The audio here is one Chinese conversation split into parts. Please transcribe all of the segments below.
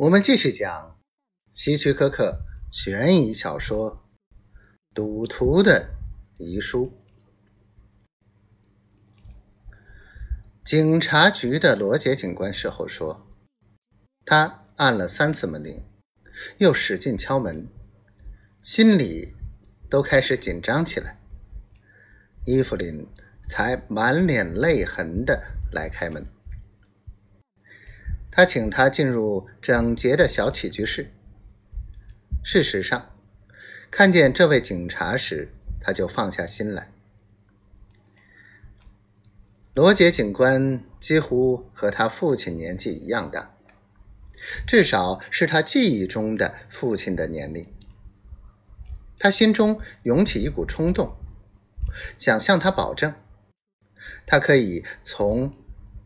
我们继续讲希区柯克悬疑小说《赌徒的遗书》。警察局的罗杰警官事后说，他按了三次门铃，又使劲敲门，心里都开始紧张起来。伊芙琳才满脸泪痕的来开门。他请他进入整洁的小起居室。事实上，看见这位警察时，他就放下心来。罗杰警官几乎和他父亲年纪一样大，至少是他记忆中的父亲的年龄。他心中涌起一股冲动，想向他保证，他可以从。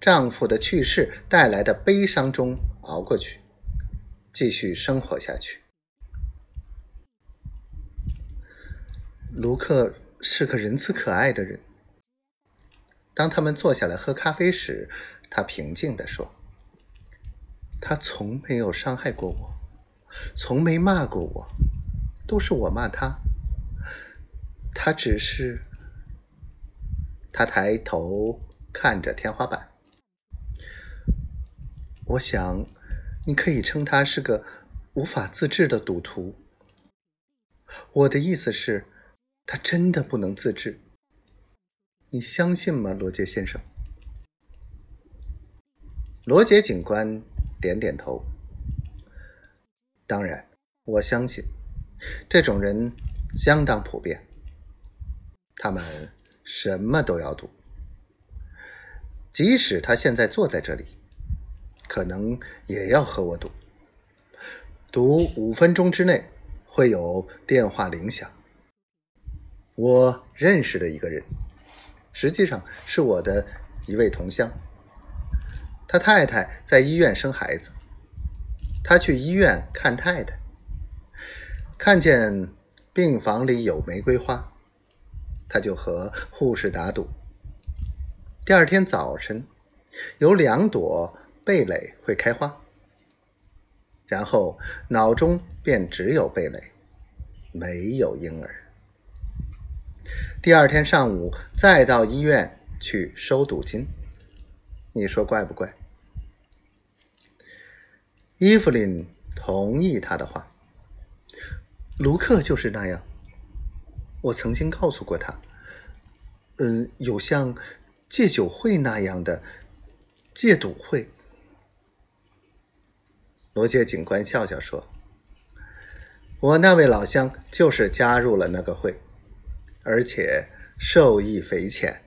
丈夫的去世带来的悲伤中熬过去，继续生活下去。卢克是个仁慈可爱的人。当他们坐下来喝咖啡时，他平静地说：“他从没有伤害过我，从没骂过我，都是我骂他。他只是……”他抬头看着天花板。我想，你可以称他是个无法自制的赌徒。我的意思是，他真的不能自制。你相信吗，罗杰先生？罗杰警官点点头。当然，我相信，这种人相当普遍。他们什么都要赌，即使他现在坐在这里。可能也要和我赌，赌五分钟之内会有电话铃响。我认识的一个人，实际上是我的一位同乡。他太太在医院生孩子，他去医院看太太，看见病房里有玫瑰花，他就和护士打赌。第二天早晨，有两朵。蓓蕾会开花，然后脑中便只有蓓蕾，没有婴儿。第二天上午再到医院去收赌金，你说怪不怪？伊芙琳同意他的话。卢克就是那样，我曾经告诉过他，嗯，有像戒酒会那样的戒赌会。罗杰警官笑笑说：“我那位老乡就是加入了那个会，而且受益匪浅。”